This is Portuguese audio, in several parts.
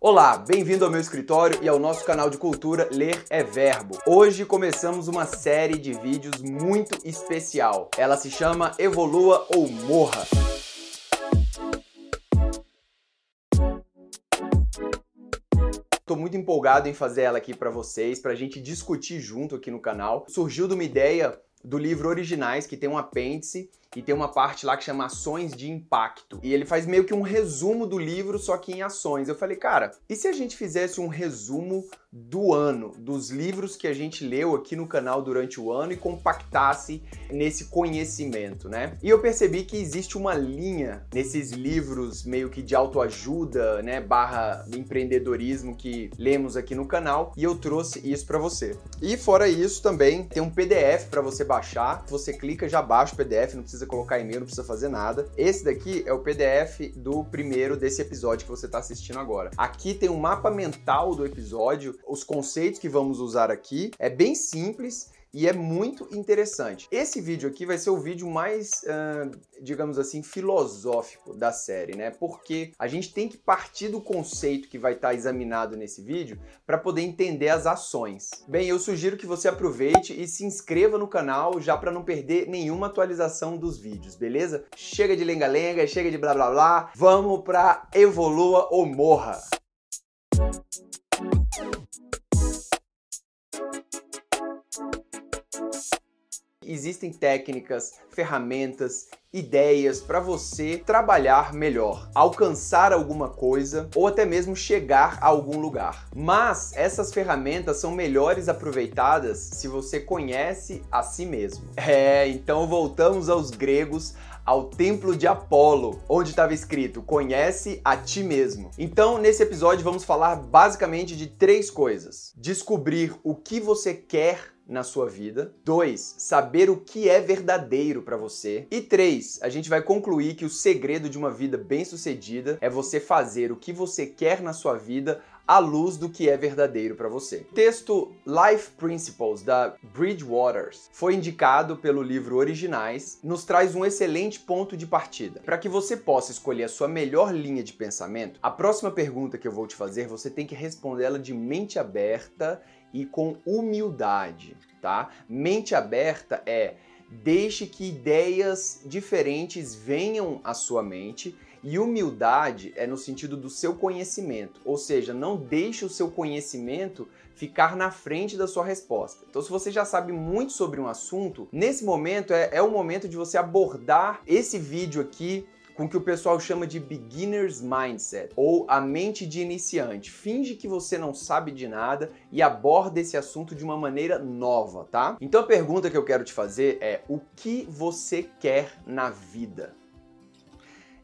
Olá, bem-vindo ao meu escritório e ao nosso canal de cultura Ler é Verbo. Hoje começamos uma série de vídeos muito especial. Ela se chama Evolua ou Morra. Tô muito empolgado em fazer ela aqui para vocês, pra gente discutir junto aqui no canal. Surgiu de uma ideia do livro Originais, que tem um apêndice e tem uma parte lá que chama Ações de Impacto. E ele faz meio que um resumo do livro, só que em ações. Eu falei, cara, e se a gente fizesse um resumo do ano, dos livros que a gente leu aqui no canal durante o ano e compactasse nesse conhecimento, né? E eu percebi que existe uma linha nesses livros meio que de autoajuda, né, barra empreendedorismo que lemos aqui no canal, e eu trouxe isso para você. E fora isso também tem um PDF para você baixar. Você clica, já baixa o PDF, não precisa precisa colocar e-mail, não precisa fazer nada. Esse daqui é o PDF do primeiro desse episódio que você está assistindo agora. Aqui tem um mapa mental do episódio, os conceitos que vamos usar aqui. É bem simples e é muito interessante. Esse vídeo aqui vai ser o vídeo mais, uh, digamos assim, filosófico da série, né? Porque a gente tem que partir do conceito que vai estar tá examinado nesse vídeo para poder entender as ações. Bem, eu sugiro que você aproveite e se inscreva no canal já para não perder nenhuma atualização dos vídeos, beleza? Chega de lenga-lenga, chega de blá blá blá, vamos para evolua ou morra. Existem técnicas, ferramentas, ideias para você trabalhar melhor, alcançar alguma coisa ou até mesmo chegar a algum lugar. Mas essas ferramentas são melhores aproveitadas se você conhece a si mesmo. É, então voltamos aos gregos ao templo de Apolo, onde estava escrito: Conhece a ti mesmo. Então, nesse episódio, vamos falar basicamente de três coisas: descobrir o que você quer na sua vida. Dois, saber o que é verdadeiro para você. E três, a gente vai concluir que o segredo de uma vida bem-sucedida é você fazer o que você quer na sua vida à luz do que é verdadeiro para você. O texto Life Principles da Bridgewaters foi indicado pelo livro Originais, nos traz um excelente ponto de partida. Para que você possa escolher a sua melhor linha de pensamento, a próxima pergunta que eu vou te fazer, você tem que respondê-la de mente aberta e com humildade, tá? Mente aberta é deixe que ideias diferentes venham à sua mente e humildade é no sentido do seu conhecimento, ou seja, não deixe o seu conhecimento ficar na frente da sua resposta. Então, se você já sabe muito sobre um assunto, nesse momento é, é o momento de você abordar esse vídeo aqui com o que o pessoal chama de beginner's mindset ou a mente de iniciante. Finge que você não sabe de nada e aborda esse assunto de uma maneira nova, tá? Então a pergunta que eu quero te fazer é: o que você quer na vida?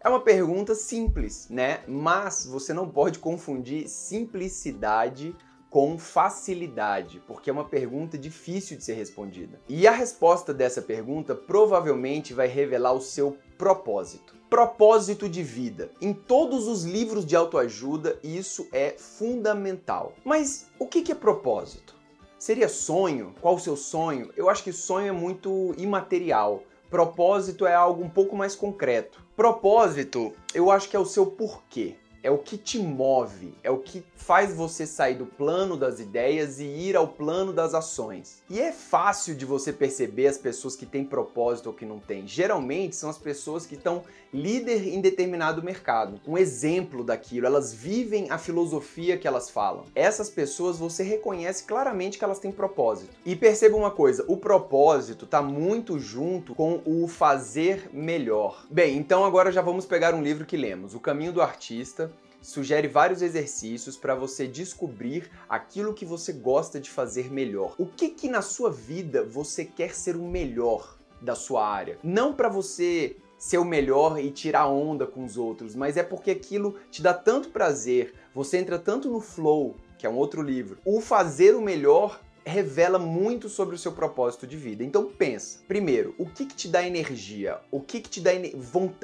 É uma pergunta simples, né? Mas você não pode confundir simplicidade com facilidade, porque é uma pergunta difícil de ser respondida. E a resposta dessa pergunta provavelmente vai revelar o seu propósito. Propósito de vida. Em todos os livros de autoajuda, isso é fundamental. Mas o que é propósito? Seria sonho? Qual o seu sonho? Eu acho que sonho é muito imaterial. Propósito é algo um pouco mais concreto. Propósito, eu acho que é o seu porquê é o que te move, é o que faz você sair do plano das ideias e ir ao plano das ações. E é fácil de você perceber as pessoas que têm propósito ou que não têm. Geralmente são as pessoas que estão líder em determinado mercado. Um exemplo daquilo, elas vivem a filosofia que elas falam. Essas pessoas você reconhece claramente que elas têm propósito. E perceba uma coisa, o propósito está muito junto com o fazer melhor. Bem, então agora já vamos pegar um livro que lemos, O Caminho do Artista, sugere vários exercícios para você descobrir aquilo que você gosta de fazer melhor. O que que na sua vida você quer ser o melhor da sua área? Não para você ser o melhor e tirar onda com os outros, mas é porque aquilo te dá tanto prazer, você entra tanto no flow, que é um outro livro. O fazer o melhor revela muito sobre o seu propósito de vida. Então pensa, primeiro, o que, que te dá energia? O que, que te dá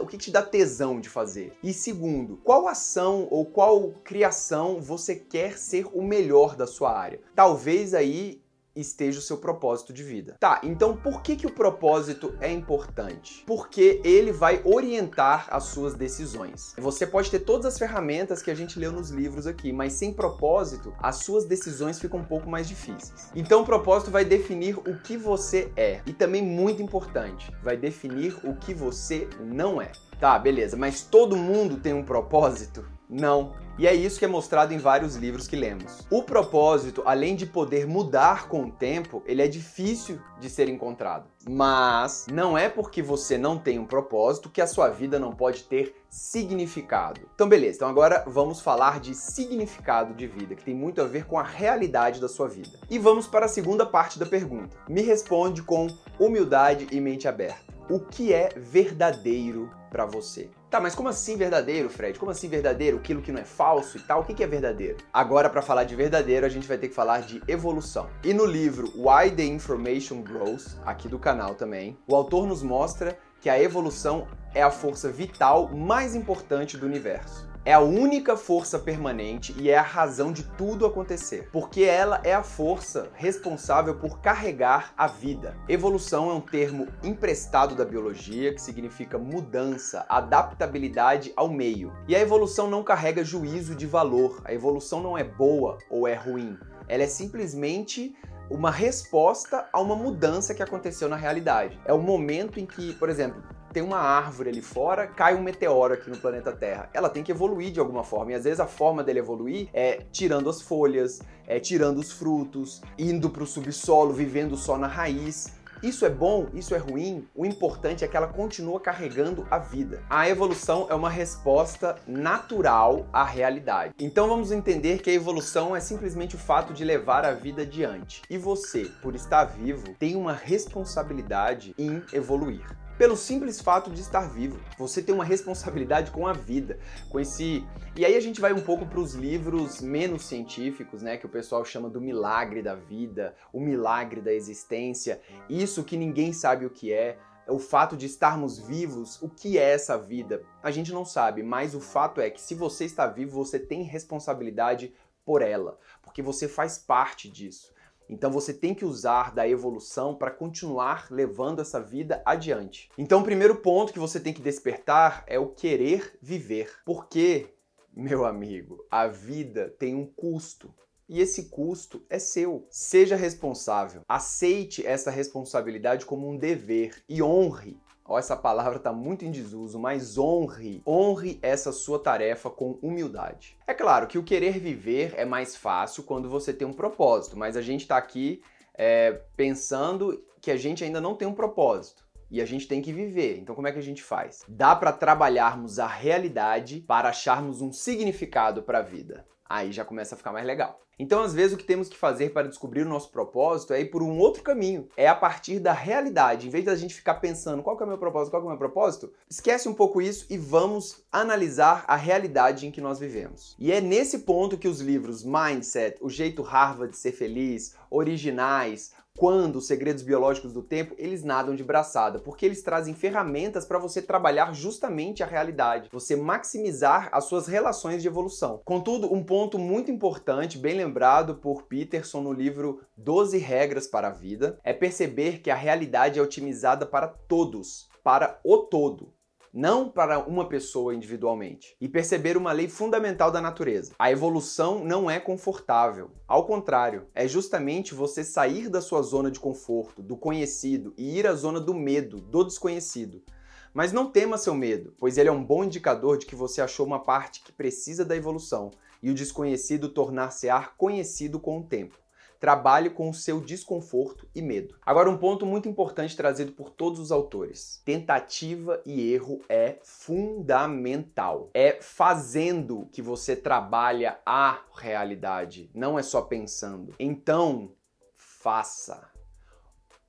o que, que te dá tesão de fazer? E segundo, qual ação ou qual criação você quer ser o melhor da sua área? Talvez aí esteja o seu propósito de vida. Tá, então por que, que o propósito é importante? Porque ele vai orientar as suas decisões. Você pode ter todas as ferramentas que a gente leu nos livros aqui, mas sem propósito, as suas decisões ficam um pouco mais difíceis. Então o propósito vai definir o que você é. E também muito importante, vai definir o que você não é. Tá, beleza, mas todo mundo tem um propósito? Não. E é isso que é mostrado em vários livros que lemos. O propósito, além de poder mudar com o tempo, ele é difícil de ser encontrado. Mas não é porque você não tem um propósito que a sua vida não pode ter significado. Então, beleza. Então, agora vamos falar de significado de vida, que tem muito a ver com a realidade da sua vida. E vamos para a segunda parte da pergunta. Me responde com humildade e mente aberta. O que é verdadeiro para você? Tá, mas como assim verdadeiro, Fred? Como assim verdadeiro? Aquilo que não é falso e tal? O que é verdadeiro? Agora, para falar de verdadeiro, a gente vai ter que falar de evolução. E no livro Why the Information Grows, aqui do canal também, o autor nos mostra que a evolução é a força vital mais importante do universo é a única força permanente e é a razão de tudo acontecer, porque ela é a força responsável por carregar a vida. Evolução é um termo emprestado da biologia que significa mudança, adaptabilidade ao meio. E a evolução não carrega juízo de valor. A evolução não é boa ou é ruim. Ela é simplesmente uma resposta a uma mudança que aconteceu na realidade. É o momento em que, por exemplo, tem uma árvore ali fora, cai um meteoro aqui no planeta Terra. Ela tem que evoluir de alguma forma. E às vezes a forma dele evoluir é tirando as folhas, é tirando os frutos, indo para o subsolo, vivendo só na raiz. Isso é bom? Isso é ruim? O importante é que ela continua carregando a vida. A evolução é uma resposta natural à realidade. Então vamos entender que a evolução é simplesmente o fato de levar a vida adiante. E você, por estar vivo, tem uma responsabilidade em evoluir pelo simples fato de estar vivo. Você tem uma responsabilidade com a vida, com esse. E aí a gente vai um pouco para os livros menos científicos, né, que o pessoal chama do milagre da vida, o milagre da existência, isso que ninguém sabe o que é o fato de estarmos vivos, o que é essa vida? A gente não sabe, mas o fato é que se você está vivo, você tem responsabilidade por ela, porque você faz parte disso. Então você tem que usar da evolução para continuar levando essa vida adiante. Então o primeiro ponto que você tem que despertar é o querer viver. Porque, meu amigo, a vida tem um custo. E esse custo é seu. Seja responsável. Aceite essa responsabilidade como um dever e honre Ó, essa palavra está muito em desuso, mas honre, honre essa sua tarefa com humildade. É claro que o querer viver é mais fácil quando você tem um propósito, mas a gente está aqui é, pensando que a gente ainda não tem um propósito e a gente tem que viver. Então, como é que a gente faz? Dá para trabalharmos a realidade para acharmos um significado para a vida. Aí já começa a ficar mais legal. Então, às vezes, o que temos que fazer para descobrir o nosso propósito é ir por um outro caminho. É a partir da realidade. Em vez da gente ficar pensando qual é o meu propósito, qual é o meu propósito, esquece um pouco isso e vamos analisar a realidade em que nós vivemos. E é nesse ponto que os livros Mindset, O Jeito Harvard de Ser Feliz, Originais, quando os segredos biológicos do tempo, eles nadam de braçada, porque eles trazem ferramentas para você trabalhar justamente a realidade, você maximizar as suas relações de evolução. Contudo, um ponto muito importante, bem lembrado por Peterson no livro 12 regras para a vida, é perceber que a realidade é otimizada para todos, para o todo não para uma pessoa individualmente. E perceber uma lei fundamental da natureza. A evolução não é confortável. Ao contrário, é justamente você sair da sua zona de conforto, do conhecido, e ir à zona do medo, do desconhecido. Mas não tema seu medo, pois ele é um bom indicador de que você achou uma parte que precisa da evolução e o desconhecido tornar-se-á conhecido com o tempo. Trabalhe com o seu desconforto e medo. Agora, um ponto muito importante trazido por todos os autores: tentativa e erro é fundamental. É fazendo que você trabalha a realidade, não é só pensando. Então, faça,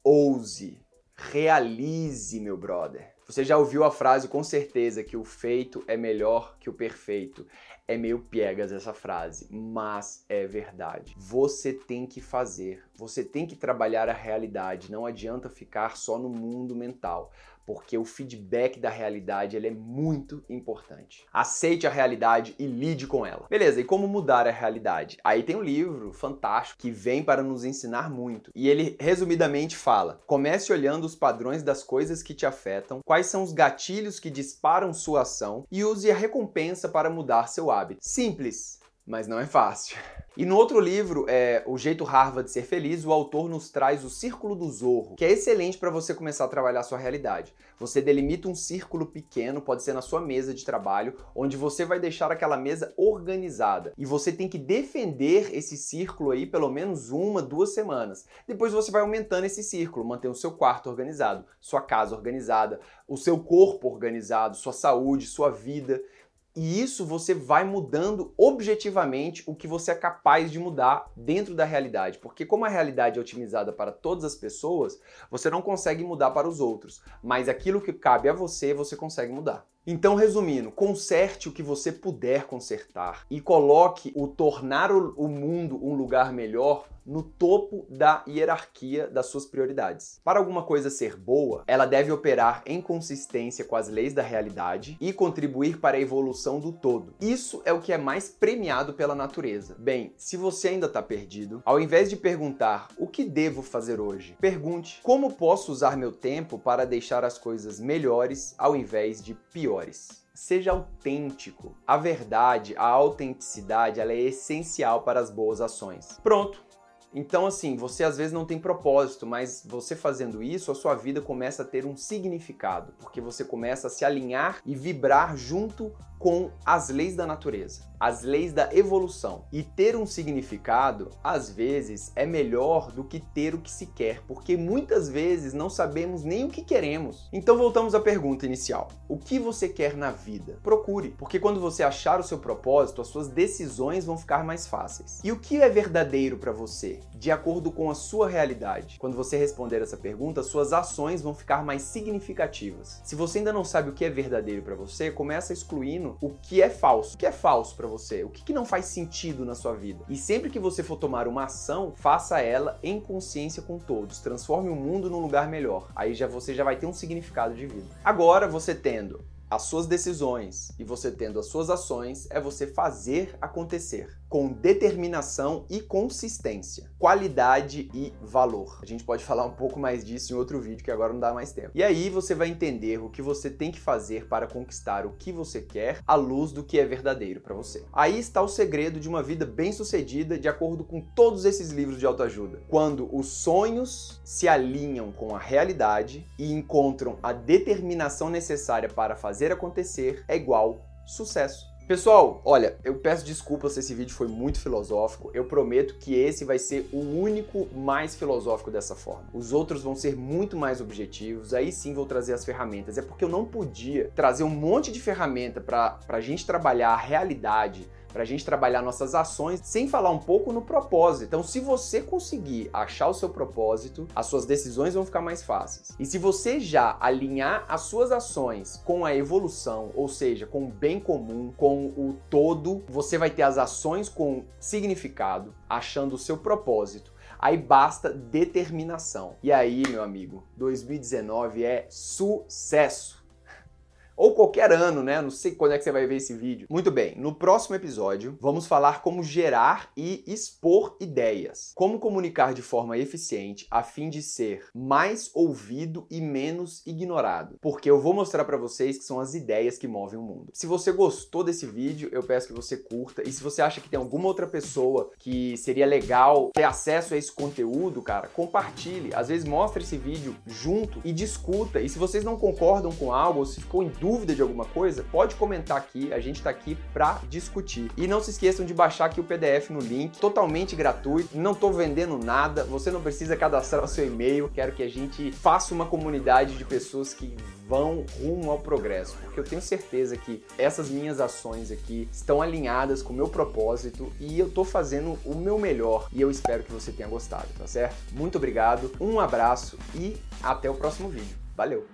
ouse, realize, meu brother. Você já ouviu a frase com certeza que o feito é melhor que o perfeito. É meio piegas essa frase, mas é verdade. Você tem que fazer, você tem que trabalhar a realidade, não adianta ficar só no mundo mental porque o feedback da realidade ele é muito importante. Aceite a realidade e lide com ela. Beleza, e como mudar a realidade? Aí tem um livro fantástico que vem para nos ensinar muito. E ele resumidamente fala: comece olhando os padrões das coisas que te afetam, quais são os gatilhos que disparam sua ação e use a recompensa para mudar seu hábito. Simples, mas não é fácil. E no outro livro, é, O Jeito Harvard de Ser Feliz, o autor nos traz o Círculo do Zorro, que é excelente para você começar a trabalhar a sua realidade. Você delimita um círculo pequeno, pode ser na sua mesa de trabalho, onde você vai deixar aquela mesa organizada. E você tem que defender esse círculo aí pelo menos uma, duas semanas. Depois você vai aumentando esse círculo, manter o seu quarto organizado, sua casa organizada, o seu corpo organizado, sua saúde, sua vida. E isso você vai mudando objetivamente o que você é capaz de mudar dentro da realidade. Porque, como a realidade é otimizada para todas as pessoas, você não consegue mudar para os outros. Mas aquilo que cabe a você, você consegue mudar. Então, resumindo, conserte o que você puder consertar e coloque o tornar o mundo um lugar melhor no topo da hierarquia das suas prioridades. Para alguma coisa ser boa, ela deve operar em consistência com as leis da realidade e contribuir para a evolução do todo. Isso é o que é mais premiado pela natureza. Bem, se você ainda está perdido, ao invés de perguntar o que devo fazer hoje, pergunte como posso usar meu tempo para deixar as coisas melhores ao invés de piores piores. Seja autêntico. A verdade, a autenticidade, ela é essencial para as boas ações. Pronto. Então, assim, você às vezes não tem propósito, mas você fazendo isso, a sua vida começa a ter um significado, porque você começa a se alinhar e vibrar junto com as leis da natureza, as leis da evolução. E ter um significado, às vezes, é melhor do que ter o que se quer, porque muitas vezes não sabemos nem o que queremos. Então voltamos à pergunta inicial: o que você quer na vida? Procure, porque quando você achar o seu propósito, as suas decisões vão ficar mais fáceis. E o que é verdadeiro para você, de acordo com a sua realidade? Quando você responder essa pergunta, suas ações vão ficar mais significativas. Se você ainda não sabe o que é verdadeiro para você, começa excluindo o que é falso. O que é falso para você? O que, que não faz sentido na sua vida? E sempre que você for tomar uma ação, faça ela em consciência com todos. Transforme o mundo num lugar melhor. Aí já você já vai ter um significado de vida. Agora você tendo as suas decisões e você tendo as suas ações, é você fazer acontecer com determinação e consistência, qualidade e valor. A gente pode falar um pouco mais disso em outro vídeo que agora não dá mais tempo. E aí você vai entender o que você tem que fazer para conquistar o que você quer à luz do que é verdadeiro para você. Aí está o segredo de uma vida bem-sucedida de acordo com todos esses livros de autoajuda. Quando os sonhos se alinham com a realidade e encontram a determinação necessária para fazer acontecer, é igual sucesso. Pessoal, olha, eu peço desculpas se esse vídeo foi muito filosófico. Eu prometo que esse vai ser o único mais filosófico dessa forma. Os outros vão ser muito mais objetivos. Aí sim vou trazer as ferramentas. É porque eu não podia trazer um monte de ferramenta para a gente trabalhar a realidade para a gente trabalhar nossas ações sem falar um pouco no propósito. Então, se você conseguir achar o seu propósito, as suas decisões vão ficar mais fáceis. E se você já alinhar as suas ações com a evolução, ou seja, com o bem comum, com o todo, você vai ter as ações com significado, achando o seu propósito. Aí basta determinação. E aí, meu amigo, 2019 é sucesso! Ou qualquer ano, né? Não sei quando é que você vai ver esse vídeo. Muito bem, no próximo episódio vamos falar como gerar e expor ideias, como comunicar de forma eficiente a fim de ser mais ouvido e menos ignorado, porque eu vou mostrar para vocês que são as ideias que movem o mundo. Se você gostou desse vídeo, eu peço que você curta e se você acha que tem alguma outra pessoa que seria legal ter acesso a esse conteúdo, cara, compartilhe. Às vezes mostra esse vídeo junto e discuta. E se vocês não concordam com algo ou se ficou em dúvida dúvida de alguma coisa, pode comentar aqui, a gente está aqui para discutir. E não se esqueçam de baixar aqui o PDF no link, totalmente gratuito, não estou vendendo nada, você não precisa cadastrar o seu e-mail, quero que a gente faça uma comunidade de pessoas que vão rumo ao progresso, porque eu tenho certeza que essas minhas ações aqui estão alinhadas com o meu propósito e eu estou fazendo o meu melhor e eu espero que você tenha gostado, tá certo? Muito obrigado, um abraço e até o próximo vídeo. Valeu!